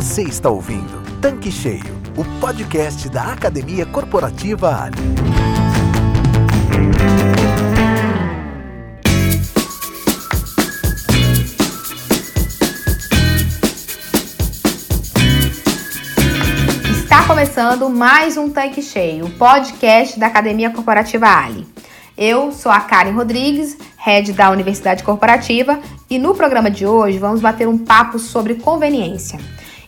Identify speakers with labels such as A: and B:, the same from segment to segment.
A: Você está ouvindo Tanque Cheio, o podcast da Academia Corporativa Ali.
B: Está começando mais um Tanque Cheio, o podcast da Academia Corporativa Ali. Eu sou a Karen Rodrigues, head da Universidade Corporativa, e no programa de hoje vamos bater um papo sobre conveniência.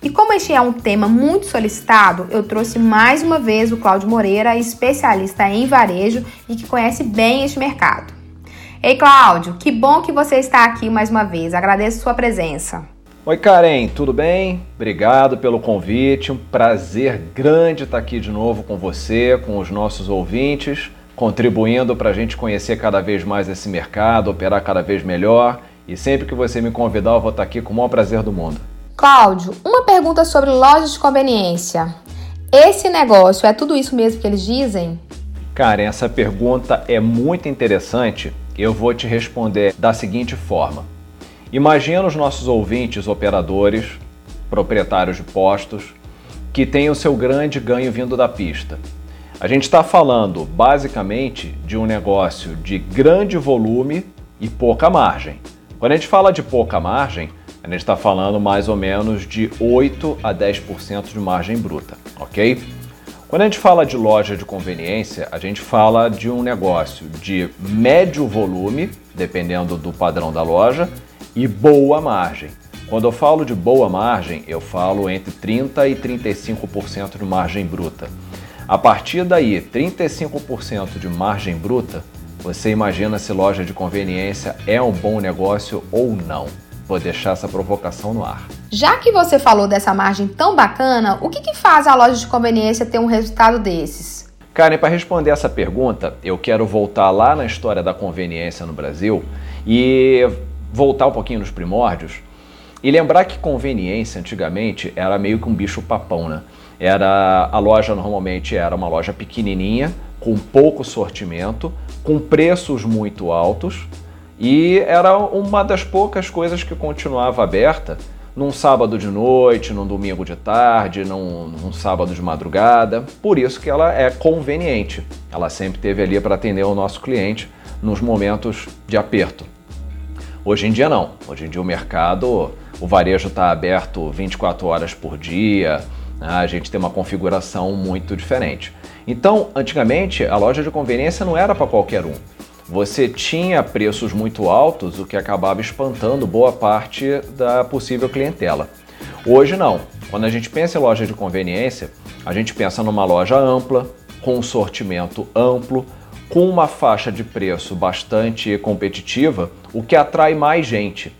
B: E como este é um tema muito solicitado, eu trouxe mais uma vez o Cláudio Moreira, especialista em varejo e que conhece bem este mercado. Ei, Cláudio, que bom que você está aqui mais uma vez. Agradeço sua presença.
C: Oi, Karen, tudo bem? Obrigado pelo convite. Um prazer grande estar aqui de novo com você, com os nossos ouvintes contribuindo para a gente conhecer cada vez mais esse mercado, operar cada vez melhor. E sempre que você me convidar, eu vou estar aqui com o maior prazer do mundo.
B: Cláudio, uma pergunta sobre lojas de conveniência. Esse negócio é tudo isso mesmo que eles dizem?
C: Cara, essa pergunta é muito interessante. Eu vou te responder da seguinte forma: Imagina os nossos ouvintes operadores, proprietários de postos, que têm o seu grande ganho vindo da pista. A gente está falando basicamente de um negócio de grande volume e pouca margem. Quando a gente fala de pouca margem, a gente está falando mais ou menos de 8 a 10% de margem bruta, ok? Quando a gente fala de loja de conveniência, a gente fala de um negócio de médio volume, dependendo do padrão da loja, e boa margem. Quando eu falo de boa margem, eu falo entre 30 e 35% de margem bruta. A partir daí, 35% de margem bruta, você imagina se loja de conveniência é um bom negócio ou não. Vou deixar essa provocação no ar.
B: Já que você falou dessa margem tão bacana, o que, que faz a loja de conveniência ter um resultado desses?
C: Karen, para responder essa pergunta, eu quero voltar lá na história da conveniência no Brasil e voltar um pouquinho nos primórdios e lembrar que conveniência antigamente era meio que um bicho papão, né? Era a loja normalmente era uma loja pequenininha, com pouco sortimento, com preços muito altos e era uma das poucas coisas que continuava aberta num sábado de noite, num domingo de tarde, num, num sábado de madrugada. Por isso que ela é conveniente. Ela sempre teve ali para atender o nosso cliente nos momentos de aperto. Hoje em dia não. Hoje em dia o mercado, o varejo está aberto 24 horas por dia, né? a gente tem uma configuração muito diferente. Então, antigamente, a loja de conveniência não era para qualquer um. Você tinha preços muito altos, o que acabava espantando boa parte da possível clientela. Hoje não. Quando a gente pensa em loja de conveniência, a gente pensa numa loja ampla, com um sortimento amplo, com uma faixa de preço bastante competitiva, o que atrai mais gente.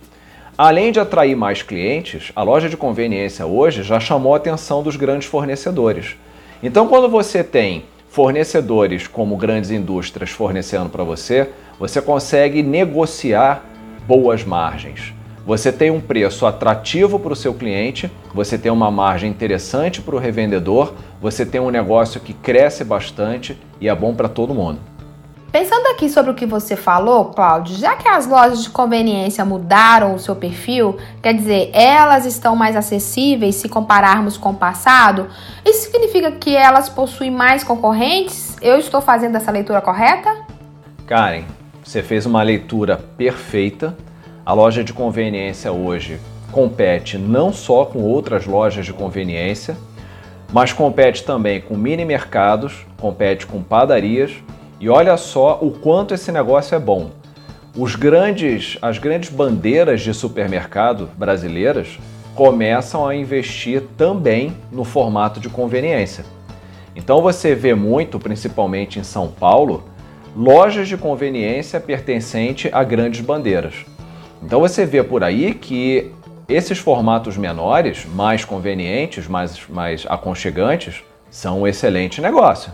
C: Além de atrair mais clientes, a loja de conveniência hoje já chamou a atenção dos grandes fornecedores. Então, quando você tem fornecedores como grandes indústrias fornecendo para você, você consegue negociar boas margens. Você tem um preço atrativo para o seu cliente, você tem uma margem interessante para o revendedor, você tem um negócio que cresce bastante e é bom para todo mundo.
B: Pensando aqui sobre o que você falou, Cláudio, já que as lojas de conveniência mudaram o seu perfil, quer dizer, elas estão mais acessíveis se compararmos com o passado, isso significa que elas possuem mais concorrentes? Eu estou fazendo essa leitura correta?
C: Karen, você fez uma leitura perfeita. A loja de conveniência hoje compete não só com outras lojas de conveniência, mas compete também com mini mercados, compete com padarias e olha só o quanto esse negócio é bom. Os grandes, as grandes bandeiras de supermercado brasileiras começam a investir também no formato de conveniência. Então você vê muito, principalmente em São Paulo, lojas de conveniência pertencente a grandes bandeiras. Então você vê por aí que esses formatos menores, mais convenientes, mais, mais aconchegantes, são um excelente negócio.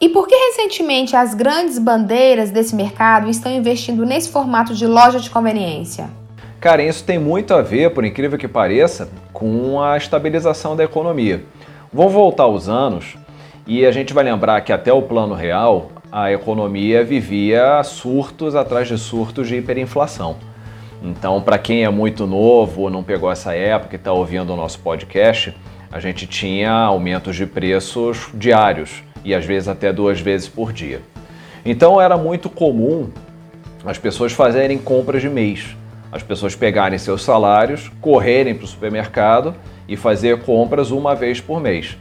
B: E por que recentemente as grandes bandeiras desse mercado estão investindo nesse formato de loja de conveniência?
C: Cara, isso tem muito a ver, por incrível que pareça, com a estabilização da economia. Vou voltar os anos e a gente vai lembrar que até o plano real a economia vivia surtos atrás de surtos de hiperinflação. Então, para quem é muito novo ou não pegou essa época e está ouvindo o nosso podcast, a gente tinha aumentos de preços diários e às vezes até duas vezes por dia. Então era muito comum as pessoas fazerem compras de mês, as pessoas pegarem seus salários, correrem para o supermercado e fazer compras uma vez por mês.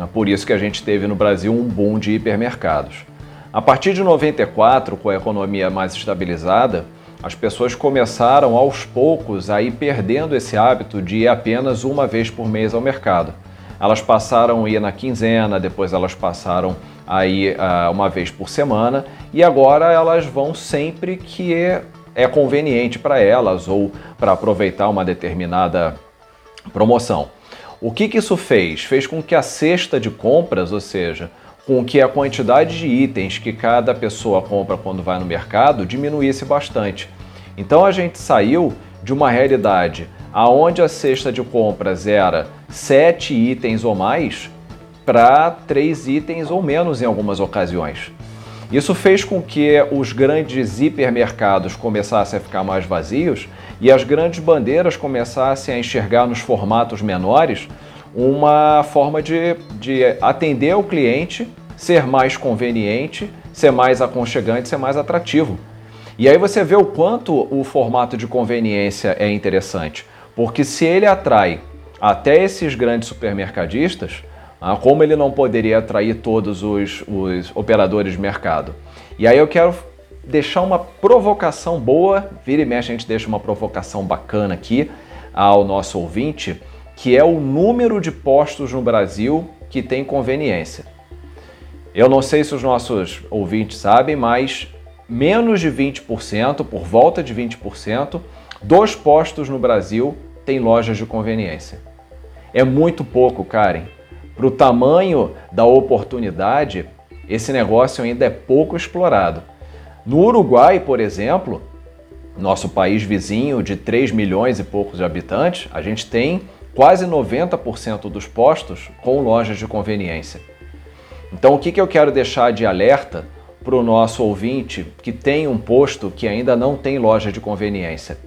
C: É por isso que a gente teve no Brasil um boom de hipermercados. A partir de 94, com a economia mais estabilizada, as pessoas começaram aos poucos a ir perdendo esse hábito de ir apenas uma vez por mês ao mercado. Elas passaram a ir na quinzena, depois elas passaram a ir uh, uma vez por semana e agora elas vão sempre que é, conveniente para elas ou para aproveitar uma determinada promoção. O que, que isso fez? Fez com que a cesta de compras, ou seja, com que a quantidade de itens que cada pessoa compra quando vai no mercado diminuísse bastante. Então a gente saiu de uma realidade aonde a cesta de compras era sete itens ou mais para três itens ou menos em algumas ocasiões. Isso fez com que os grandes hipermercados começassem a ficar mais vazios e as grandes bandeiras começassem a enxergar nos formatos menores uma forma de, de atender o cliente, ser mais conveniente, ser mais aconchegante, ser mais atrativo. E aí você vê o quanto o formato de conveniência é interessante, porque se ele atrai até esses grandes supermercadistas, ah, como ele não poderia atrair todos os, os operadores de mercado? E aí eu quero deixar uma provocação boa, vira e mexe a gente deixa uma provocação bacana aqui ao nosso ouvinte, que é o número de postos no Brasil que tem conveniência. Eu não sei se os nossos ouvintes sabem, mas menos de 20%, por volta de 20%, dos postos no Brasil têm lojas de conveniência. É muito pouco, Karen. Para o tamanho da oportunidade, esse negócio ainda é pouco explorado. No Uruguai, por exemplo, nosso país vizinho de 3 milhões e poucos de habitantes, a gente tem quase 90% dos postos com lojas de conveniência. Então, o que, que eu quero deixar de alerta para o nosso ouvinte que tem um posto que ainda não tem loja de conveniência?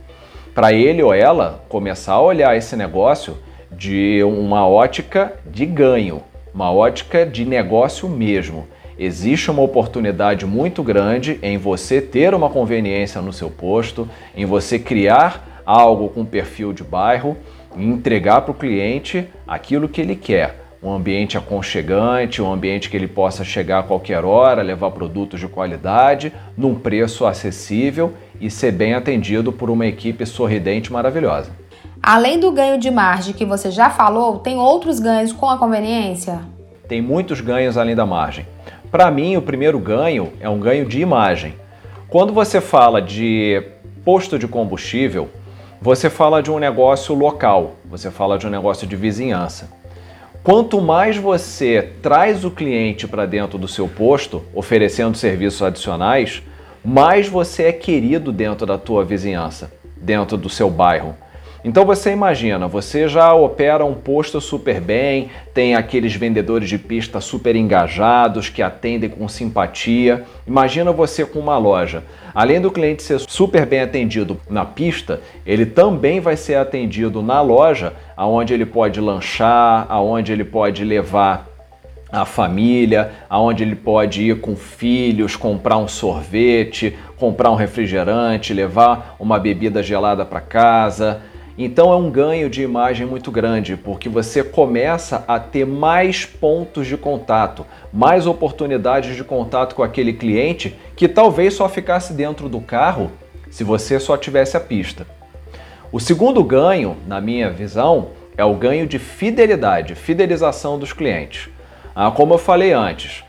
C: Para ele ou ela começar a olhar esse negócio de uma ótica de ganho, uma ótica de negócio mesmo. Existe uma oportunidade muito grande em você ter uma conveniência no seu posto, em você criar algo com perfil de bairro entregar para o cliente aquilo que ele quer. Um ambiente aconchegante, um ambiente que ele possa chegar a qualquer hora, levar produtos de qualidade, num preço acessível e ser bem atendido por uma equipe sorridente maravilhosa.
B: Além do ganho de margem que você já falou, tem outros ganhos com a conveniência?
C: Tem muitos ganhos além da margem. Para mim, o primeiro ganho é um ganho de imagem. Quando você fala de posto de combustível, você fala de um negócio local, você fala de um negócio de vizinhança. Quanto mais você traz o cliente para dentro do seu posto, oferecendo serviços adicionais, mais você é querido dentro da tua vizinhança, dentro do seu bairro. Então você imagina, você já opera um posto super bem, tem aqueles vendedores de pista super engajados que atendem com simpatia. Imagina você com uma loja. Além do cliente ser super bem atendido na pista, ele também vai ser atendido na loja, aonde ele pode lanchar, aonde ele pode levar a família, aonde ele pode ir com filhos, comprar um sorvete, comprar um refrigerante, levar uma bebida gelada para casa. Então é um ganho de imagem muito grande, porque você começa a ter mais pontos de contato, mais oportunidades de contato com aquele cliente que talvez só ficasse dentro do carro se você só tivesse a pista. O segundo ganho, na minha visão, é o ganho de fidelidade, fidelização dos clientes. Ah, como eu falei antes,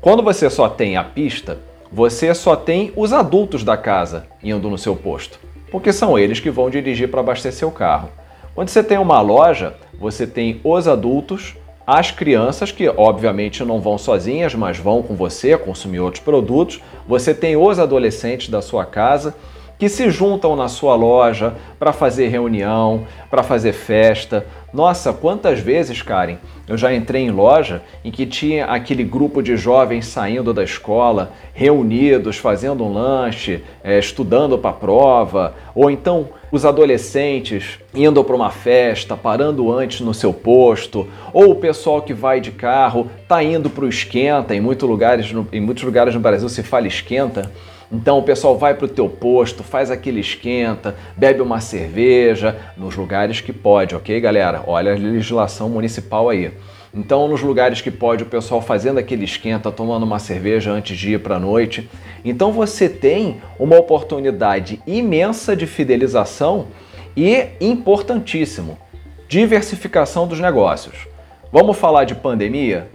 C: quando você só tem a pista, você só tem os adultos da casa indo no seu posto porque são eles que vão dirigir para abastecer o carro. Quando você tem uma loja, você tem os adultos, as crianças, que obviamente não vão sozinhas, mas vão com você consumir outros produtos. Você tem os adolescentes da sua casa que se juntam na sua loja para fazer reunião, para fazer festa. Nossa, quantas vezes, Karen, eu já entrei em loja em que tinha aquele grupo de jovens saindo da escola, reunidos, fazendo um lanche, é, estudando para a prova, ou então os adolescentes indo para uma festa, parando antes no seu posto, ou o pessoal que vai de carro tá indo para o esquenta. Em, muito lugares, em muitos lugares no Brasil se fala esquenta. Então o pessoal vai para o teu posto, faz aquele esquenta, bebe uma cerveja, nos lugares que pode, ok, galera? Olha a legislação municipal aí. Então, nos lugares que pode, o pessoal fazendo aquele esquenta, tomando uma cerveja antes de ir para a noite. Então, você tem uma oportunidade imensa de fidelização e, importantíssimo, diversificação dos negócios. Vamos falar de pandemia?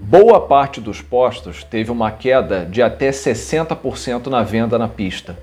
C: Boa parte dos postos teve uma queda de até 60% na venda na pista.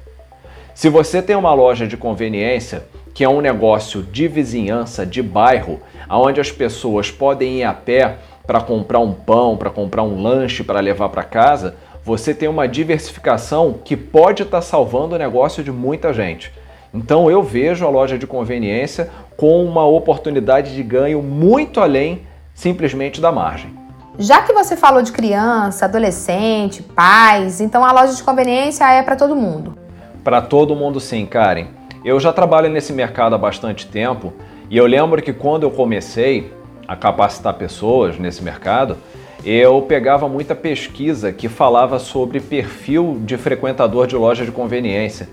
C: Se você tem uma loja de conveniência, que é um negócio de vizinhança, de bairro, onde as pessoas podem ir a pé para comprar um pão, para comprar um lanche para levar para casa, você tem uma diversificação que pode estar tá salvando o negócio de muita gente. Então eu vejo a loja de conveniência com uma oportunidade de ganho muito além simplesmente da margem.
B: Já que você falou de criança, adolescente, pais, então a loja de conveniência é para todo mundo.
C: Para todo mundo sim, Karen. Eu já trabalho nesse mercado há bastante tempo e eu lembro que quando eu comecei a capacitar pessoas nesse mercado, eu pegava muita pesquisa que falava sobre perfil de frequentador de loja de conveniência.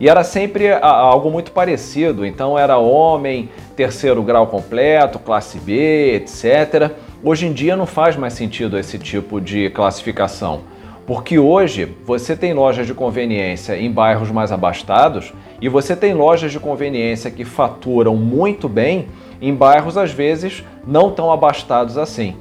C: E era sempre algo muito parecido, então era homem, terceiro grau completo, classe B, etc. Hoje em dia não faz mais sentido esse tipo de classificação. Porque hoje você tem lojas de conveniência em bairros mais abastados e você tem lojas de conveniência que faturam muito bem em bairros às vezes não tão abastados assim.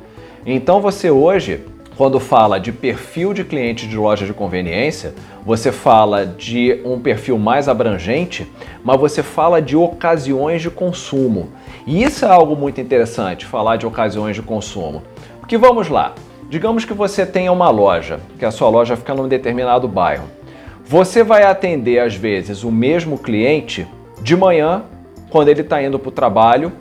C: Então você hoje, quando fala de perfil de cliente de loja de conveniência, você fala de um perfil mais abrangente, mas você fala de ocasiões de consumo. E isso é algo muito interessante, falar de ocasiões de consumo. Porque vamos lá, Digamos que você tenha uma loja, que a sua loja fica num determinado bairro. Você vai atender às vezes o mesmo cliente de manhã, quando ele está indo para o trabalho,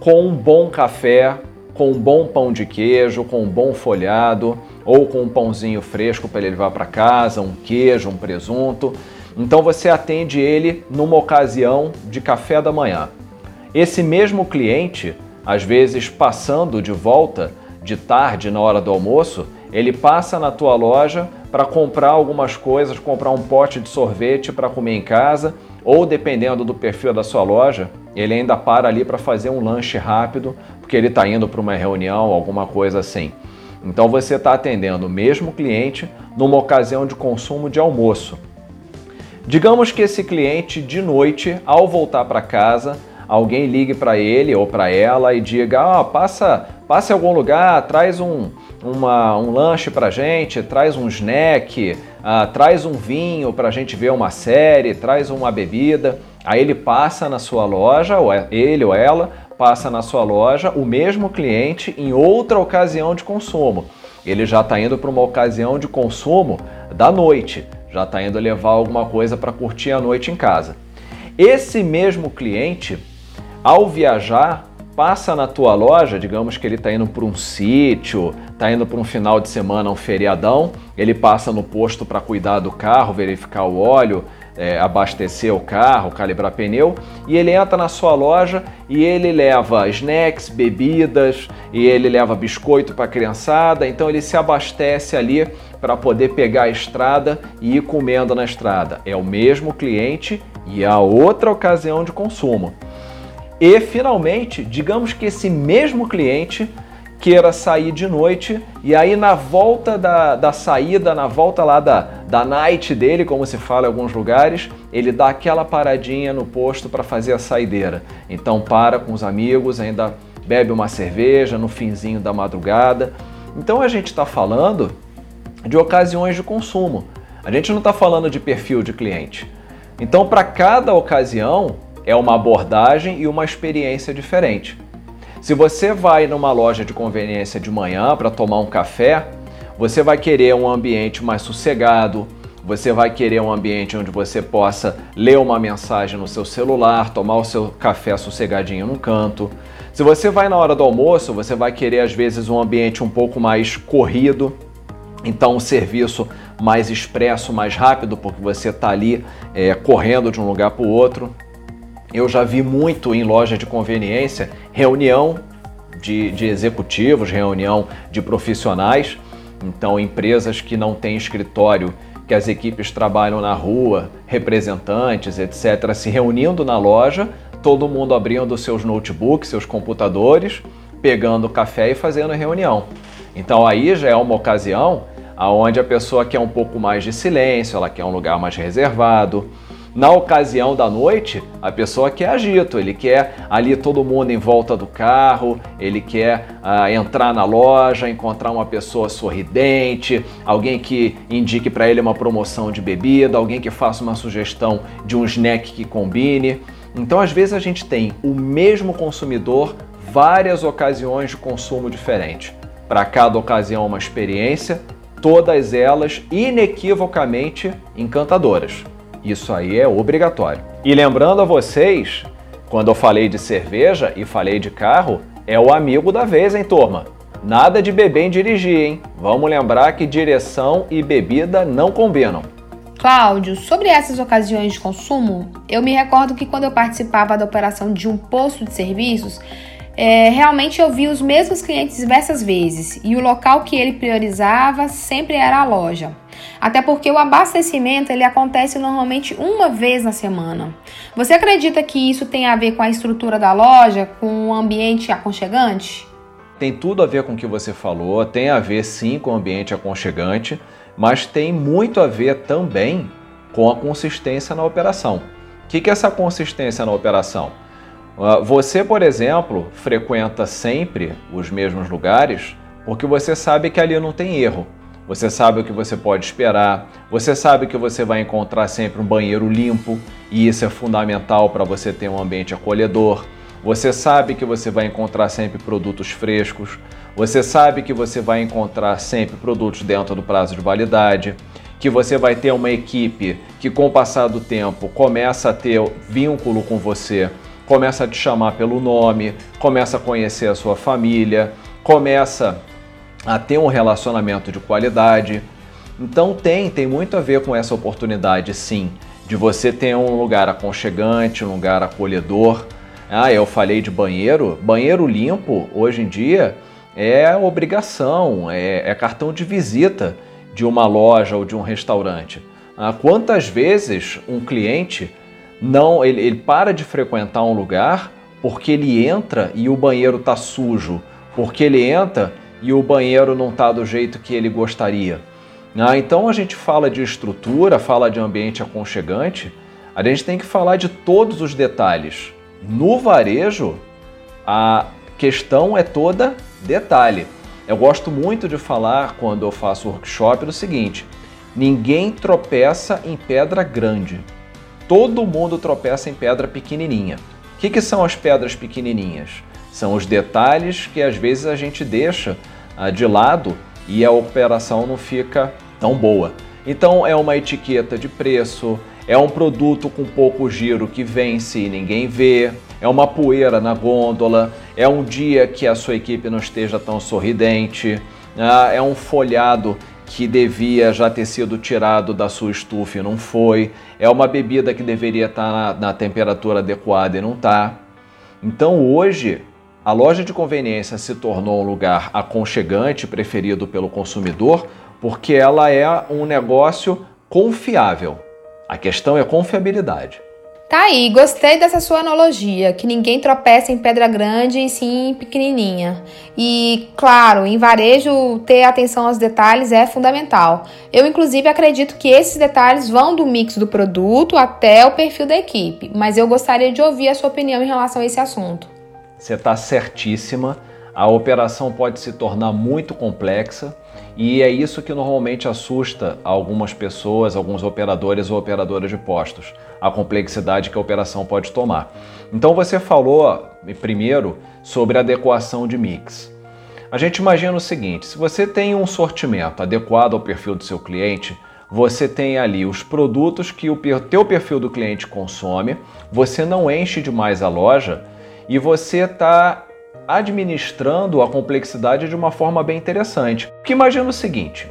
C: com um bom café, com um bom pão de queijo, com um bom folhado, ou com um pãozinho fresco para ele levar para casa, um queijo, um presunto. Então você atende ele numa ocasião de café da manhã. Esse mesmo cliente, às vezes passando de volta, de tarde, na hora do almoço, ele passa na tua loja para comprar algumas coisas, comprar um pote de sorvete para comer em casa, ou dependendo do perfil da sua loja, ele ainda para ali para fazer um lanche rápido, porque ele está indo para uma reunião, alguma coisa assim. Então você está atendendo o mesmo cliente numa ocasião de consumo de almoço. Digamos que esse cliente de noite, ao voltar para casa, alguém ligue para ele ou para ela e diga: ah, passa, passa em algum lugar, traz um, uma, um lanche para gente, traz um snack, uh, traz um vinho para a gente ver uma série, traz uma bebida. Aí ele passa na sua loja, ou é, ele ou ela passa na sua loja, o mesmo cliente em outra ocasião de consumo. Ele já está indo para uma ocasião de consumo da noite, já está indo levar alguma coisa para curtir a noite em casa. Esse mesmo cliente ao viajar, passa na tua loja, digamos que ele está indo para um sítio, está indo para um final de semana, um feriadão, ele passa no posto para cuidar do carro, verificar o óleo, é, abastecer o carro, calibrar pneu, e ele entra na sua loja e ele leva snacks, bebidas, e ele leva biscoito para a criançada, então ele se abastece ali para poder pegar a estrada e ir comendo na estrada. É o mesmo cliente e a outra ocasião de consumo. E finalmente, digamos que esse mesmo cliente queira sair de noite e aí na volta da, da saída, na volta lá da, da night dele, como se fala em alguns lugares, ele dá aquela paradinha no posto para fazer a saideira. Então para com os amigos, ainda bebe uma cerveja no finzinho da madrugada. Então a gente está falando de ocasiões de consumo. A gente não está falando de perfil de cliente. Então para cada ocasião é uma abordagem e uma experiência diferente. Se você vai numa loja de conveniência de manhã para tomar um café, você vai querer um ambiente mais sossegado, você vai querer um ambiente onde você possa ler uma mensagem no seu celular, tomar o seu café sossegadinho num canto. Se você vai na hora do almoço, você vai querer às vezes um ambiente um pouco mais corrido, então um serviço mais expresso, mais rápido, porque você está ali é, correndo de um lugar para o outro. Eu já vi muito em loja de conveniência reunião de, de executivos, reunião de profissionais. Então, empresas que não têm escritório, que as equipes trabalham na rua, representantes, etc., se reunindo na loja, todo mundo abrindo seus notebooks, seus computadores, pegando café e fazendo reunião. Então aí já é uma ocasião aonde a pessoa quer um pouco mais de silêncio, ela quer um lugar mais reservado. Na ocasião da noite, a pessoa quer agito, ele quer ali todo mundo em volta do carro, ele quer ah, entrar na loja, encontrar uma pessoa sorridente, alguém que indique para ele uma promoção de bebida, alguém que faça uma sugestão de um snack que combine. Então, às vezes, a gente tem o mesmo consumidor, várias ocasiões de consumo diferentes. Para cada ocasião, uma experiência, todas elas inequivocamente encantadoras. Isso aí é obrigatório. E lembrando a vocês, quando eu falei de cerveja e falei de carro, é o amigo da vez, hein, turma? Nada de beber em dirigir, hein? Vamos lembrar que direção e bebida não combinam.
B: Cláudio, sobre essas ocasiões de consumo, eu me recordo que quando eu participava da operação de um posto de serviços, é, realmente eu vi os mesmos clientes diversas vezes e o local que ele priorizava sempre era a loja. Até porque o abastecimento ele acontece normalmente uma vez na semana. Você acredita que isso tem a ver com a estrutura da loja, com o ambiente aconchegante?
C: Tem tudo a ver com o que você falou, tem a ver sim com o ambiente aconchegante, mas tem muito a ver também com a consistência na operação. O que é essa consistência na operação? Ah, você, por exemplo, frequenta sempre os mesmos lugares porque você sabe que ali não tem erro. Você sabe o que você pode esperar, você sabe que você vai encontrar sempre um banheiro limpo. E isso é fundamental para você ter um ambiente acolhedor. Você sabe que você vai encontrar sempre produtos frescos, você sabe que você vai encontrar sempre produtos dentro do prazo de validade, que você vai ter uma equipe que, com o passar do tempo, começa a ter vínculo com você começa a te chamar pelo nome, começa a conhecer a sua família, começa a ter um relacionamento de qualidade. Então tem, tem muito a ver com essa oportunidade, sim, de você ter um lugar aconchegante, um lugar acolhedor. Ah, eu falei de banheiro. Banheiro limpo, hoje em dia, é obrigação, é, é cartão de visita de uma loja ou de um restaurante. Ah, quantas vezes um cliente não, ele, ele para de frequentar um lugar porque ele entra e o banheiro está sujo, porque ele entra e o banheiro não está do jeito que ele gostaria. Ah, então a gente fala de estrutura, fala de ambiente aconchegante, a gente tem que falar de todos os detalhes. No varejo, a questão é toda detalhe. Eu gosto muito de falar quando eu faço workshop do seguinte: ninguém tropeça em pedra grande todo mundo tropeça em pedra pequenininha. O que, que são as pedras pequenininhas? São os detalhes que às vezes a gente deixa ah, de lado e a operação não fica tão boa. Então é uma etiqueta de preço, é um produto com pouco giro que vence e ninguém vê, é uma poeira na gôndola, é um dia que a sua equipe não esteja tão sorridente, ah, é um folhado que devia já ter sido tirado da sua estufa e não foi, é uma bebida que deveria estar na, na temperatura adequada e não está. Então hoje a loja de conveniência se tornou um lugar aconchegante, preferido pelo consumidor, porque ela é um negócio confiável. A questão é confiabilidade.
B: Tá aí, gostei dessa sua analogia, que ninguém tropeça em pedra grande e sim pequenininha. E, claro, em varejo, ter atenção aos detalhes é fundamental. Eu, inclusive, acredito que esses detalhes vão do mix do produto até o perfil da equipe, mas eu gostaria de ouvir a sua opinião em relação a esse assunto.
C: Você está certíssima. A operação pode se tornar muito complexa e é isso que normalmente assusta algumas pessoas, alguns operadores ou operadoras de postos, a complexidade que a operação pode tomar. Então você falou primeiro sobre adequação de mix. A gente imagina o seguinte: se você tem um sortimento adequado ao perfil do seu cliente, você tem ali os produtos que o teu perfil do cliente consome, você não enche demais a loja e você está administrando a complexidade de uma forma bem interessante. Porque imagina o seguinte: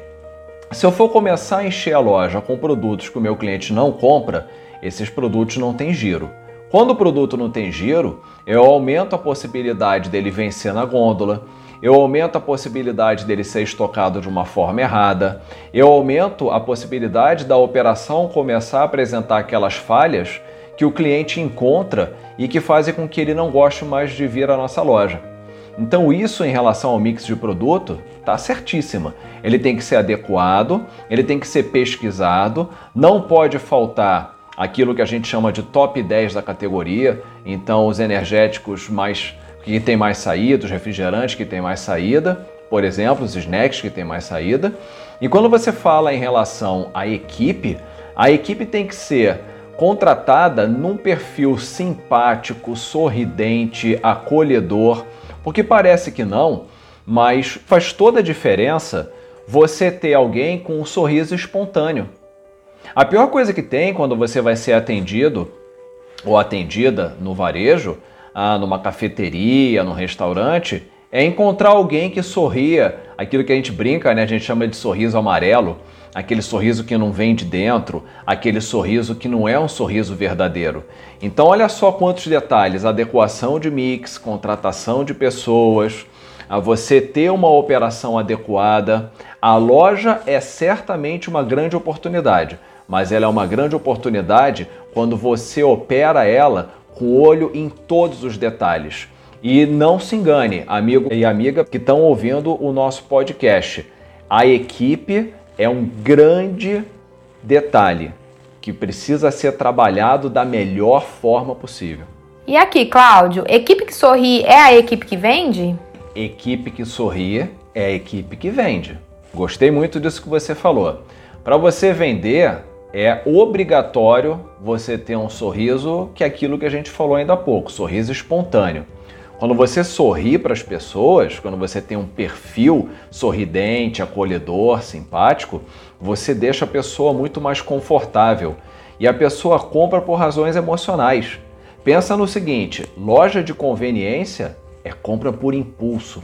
C: se eu for começar a encher a loja com produtos que o meu cliente não compra, esses produtos não têm giro. Quando o produto não tem giro, eu aumento a possibilidade dele vencer na gôndola, eu aumento a possibilidade dele ser estocado de uma forma errada, eu aumento a possibilidade da operação começar a apresentar aquelas falhas que o cliente encontra e que fazem com que ele não goste mais de vir à nossa loja. Então, isso em relação ao mix de produto está certíssima. Ele tem que ser adequado, ele tem que ser pesquisado, não pode faltar aquilo que a gente chama de top 10 da categoria, então os energéticos mais que tem mais saída, os refrigerantes que tem mais saída, por exemplo, os snacks que tem mais saída. E quando você fala em relação à equipe, a equipe tem que ser contratada num perfil simpático, sorridente, acolhedor, porque parece que não, mas faz toda a diferença você ter alguém com um sorriso espontâneo. A pior coisa que tem quando você vai ser atendido ou atendida no varejo ah, numa cafeteria, num restaurante, é encontrar alguém que sorria, aquilo que a gente brinca, né? A gente chama de sorriso amarelo, aquele sorriso que não vem de dentro, aquele sorriso que não é um sorriso verdadeiro. Então, olha só quantos detalhes: adequação de mix, contratação de pessoas, a você ter uma operação adequada. A loja é certamente uma grande oportunidade, mas ela é uma grande oportunidade quando você opera ela com olho em todos os detalhes. E não se engane, amigo e amiga que estão ouvindo o nosso podcast. A equipe é um grande detalhe que precisa ser trabalhado da melhor forma possível.
B: E aqui, Cláudio, equipe que sorri é a equipe que vende?
C: Equipe que sorri é a equipe que vende. Gostei muito disso que você falou. Para você vender, é obrigatório você ter um sorriso que é aquilo que a gente falou ainda há pouco, sorriso espontâneo. Quando você sorri para as pessoas, quando você tem um perfil sorridente, acolhedor, simpático, você deixa a pessoa muito mais confortável e a pessoa compra por razões emocionais. Pensa no seguinte: loja de conveniência é compra por impulso.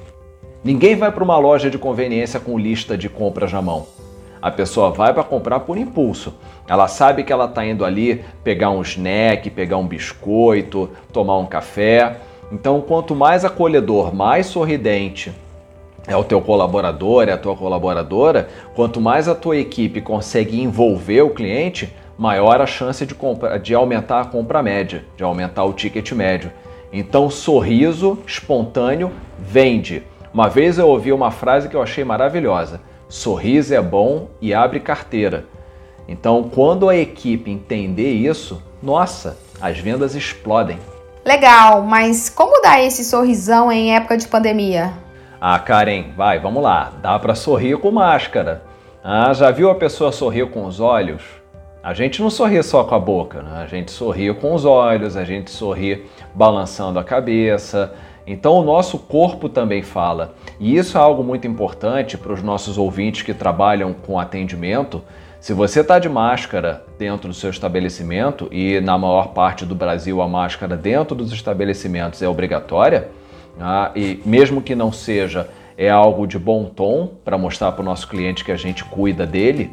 C: Ninguém vai para uma loja de conveniência com lista de compras na mão. A pessoa vai para comprar por impulso. Ela sabe que ela está indo ali pegar um snack, pegar um biscoito, tomar um café. Então, quanto mais acolhedor, mais sorridente é o teu colaborador, é a tua colaboradora, quanto mais a tua equipe consegue envolver o cliente, maior a chance de, compra, de aumentar a compra média, de aumentar o ticket médio. Então, sorriso espontâneo vende. Uma vez eu ouvi uma frase que eu achei maravilhosa. Sorriso é bom e abre carteira. Então, quando a equipe entender isso, nossa, as vendas explodem.
B: Legal, mas como dar esse sorrisão em época de pandemia?
C: Ah, Karen, vai, vamos lá. Dá para sorrir com máscara. Ah, já viu a pessoa sorrir com os olhos? A gente não sorri só com a boca, né? a gente sorri com os olhos, a gente sorri balançando a cabeça, então o nosso corpo também fala. E isso é algo muito importante para os nossos ouvintes que trabalham com atendimento. Se você está de máscara dentro do seu estabelecimento, e na maior parte do Brasil a máscara dentro dos estabelecimentos é obrigatória, ah, e mesmo que não seja, é algo de bom tom para mostrar para o nosso cliente que a gente cuida dele,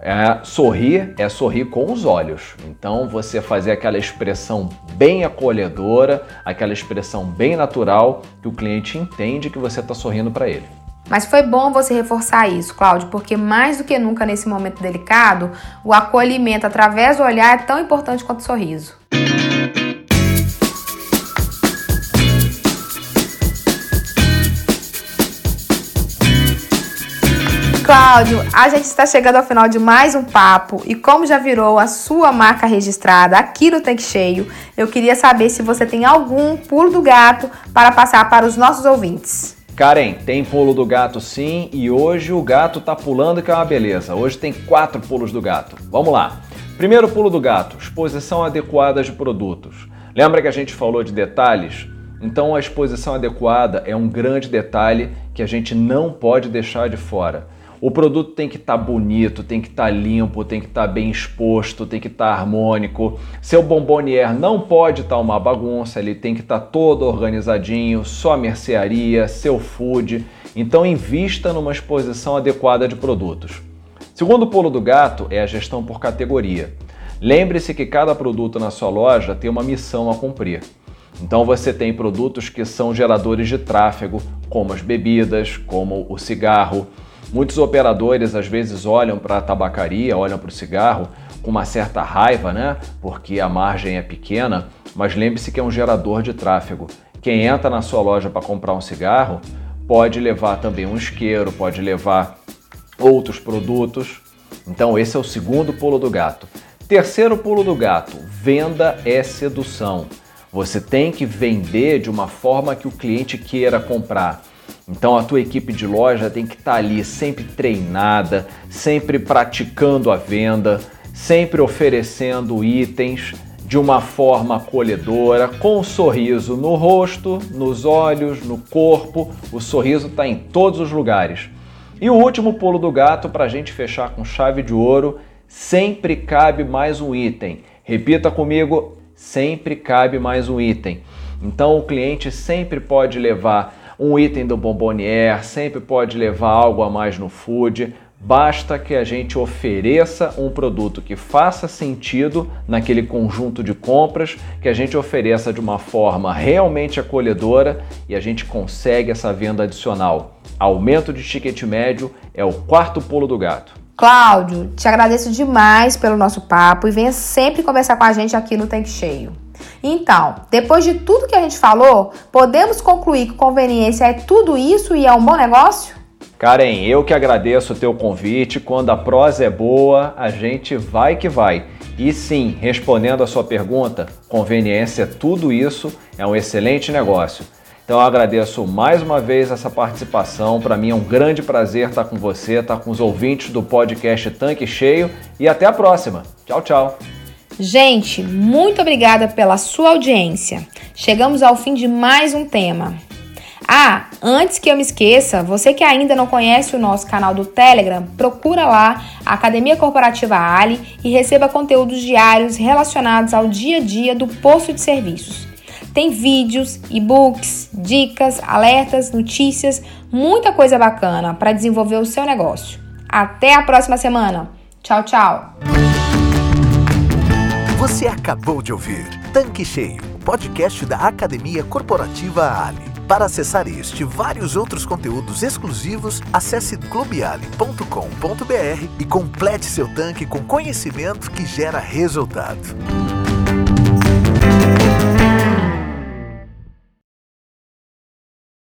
C: é, sorrir é sorrir com os olhos. Então você fazer aquela expressão bem acolhedora, aquela expressão bem natural que o cliente entende que você está sorrindo para ele.
B: Mas foi bom você reforçar isso, Cláudio, porque mais do que nunca nesse momento delicado, o acolhimento através do olhar é tão importante quanto o sorriso. Cláudio, a gente está chegando ao final de mais um papo e como já virou a sua marca registrada aqui no Tanque Cheio, eu queria saber se você tem algum pulo do gato para passar para os nossos ouvintes.
C: Karen, tem pulo do gato sim e hoje o gato tá pulando que é uma beleza. Hoje tem quatro pulos do gato. Vamos lá. Primeiro pulo do gato, exposição adequada de produtos. Lembra que a gente falou de detalhes? Então a exposição adequada é um grande detalhe que a gente não pode deixar de fora. O produto tem que estar tá bonito, tem que estar tá limpo, tem que estar tá bem exposto, tem que estar tá harmônico. Seu bombonier não pode estar tá uma bagunça, ele tem que estar tá todo organizadinho, sua mercearia, seu food. Então invista numa exposição adequada de produtos. Segundo pulo do gato é a gestão por categoria. Lembre-se que cada produto na sua loja tem uma missão a cumprir. Então você tem produtos que são geradores de tráfego, como as bebidas, como o cigarro. Muitos operadores às vezes olham para a tabacaria, olham para o cigarro com uma certa raiva, né? Porque a margem é pequena, mas lembre-se que é um gerador de tráfego. Quem entra na sua loja para comprar um cigarro pode levar também um isqueiro, pode levar outros produtos. Então esse é o segundo pulo do gato. Terceiro pulo do gato: venda é sedução. Você tem que vender de uma forma que o cliente queira comprar. Então a tua equipe de loja tem que estar tá ali sempre treinada, sempre praticando a venda, sempre oferecendo itens de uma forma acolhedora, com um sorriso no rosto, nos olhos, no corpo. O sorriso está em todos os lugares. E o último pulo do gato para a gente fechar com chave de ouro sempre cabe mais um item. Repita comigo: sempre cabe mais um item. Então o cliente sempre pode levar um item do Bombonier, sempre pode levar algo a mais no food. Basta que a gente ofereça um produto que faça sentido naquele conjunto de compras, que a gente ofereça de uma forma realmente acolhedora e a gente consegue essa venda adicional. Aumento de ticket médio é o quarto pulo do gato.
B: Cláudio, te agradeço demais pelo nosso papo e venha sempre conversar com a gente aqui no Tanque Cheio. Então, depois de tudo que a gente falou, podemos concluir que conveniência é tudo isso e é um bom negócio?
C: Karen, eu que agradeço o teu convite. Quando a prosa é boa, a gente vai que vai. E sim, respondendo a sua pergunta, conveniência é tudo isso, é um excelente negócio. Então eu agradeço mais uma vez essa participação. Para mim é um grande prazer estar com você, estar com os ouvintes do podcast Tanque Cheio e até a próxima. Tchau, tchau.
B: Gente, muito obrigada pela sua audiência. Chegamos ao fim de mais um tema. Ah, antes que eu me esqueça, você que ainda não conhece o nosso canal do Telegram, procura lá a Academia Corporativa Ali e receba conteúdos diários relacionados ao dia a dia do posto de serviços. Tem vídeos, e-books, dicas, alertas, notícias, muita coisa bacana para desenvolver o seu negócio. Até a próxima semana. Tchau, tchau.
A: Você acabou de ouvir Tanque Cheio, podcast da Academia Corporativa Ali. Para acessar este e vários outros conteúdos exclusivos, acesse clubeali.com.br e complete seu tanque com conhecimento que gera resultado.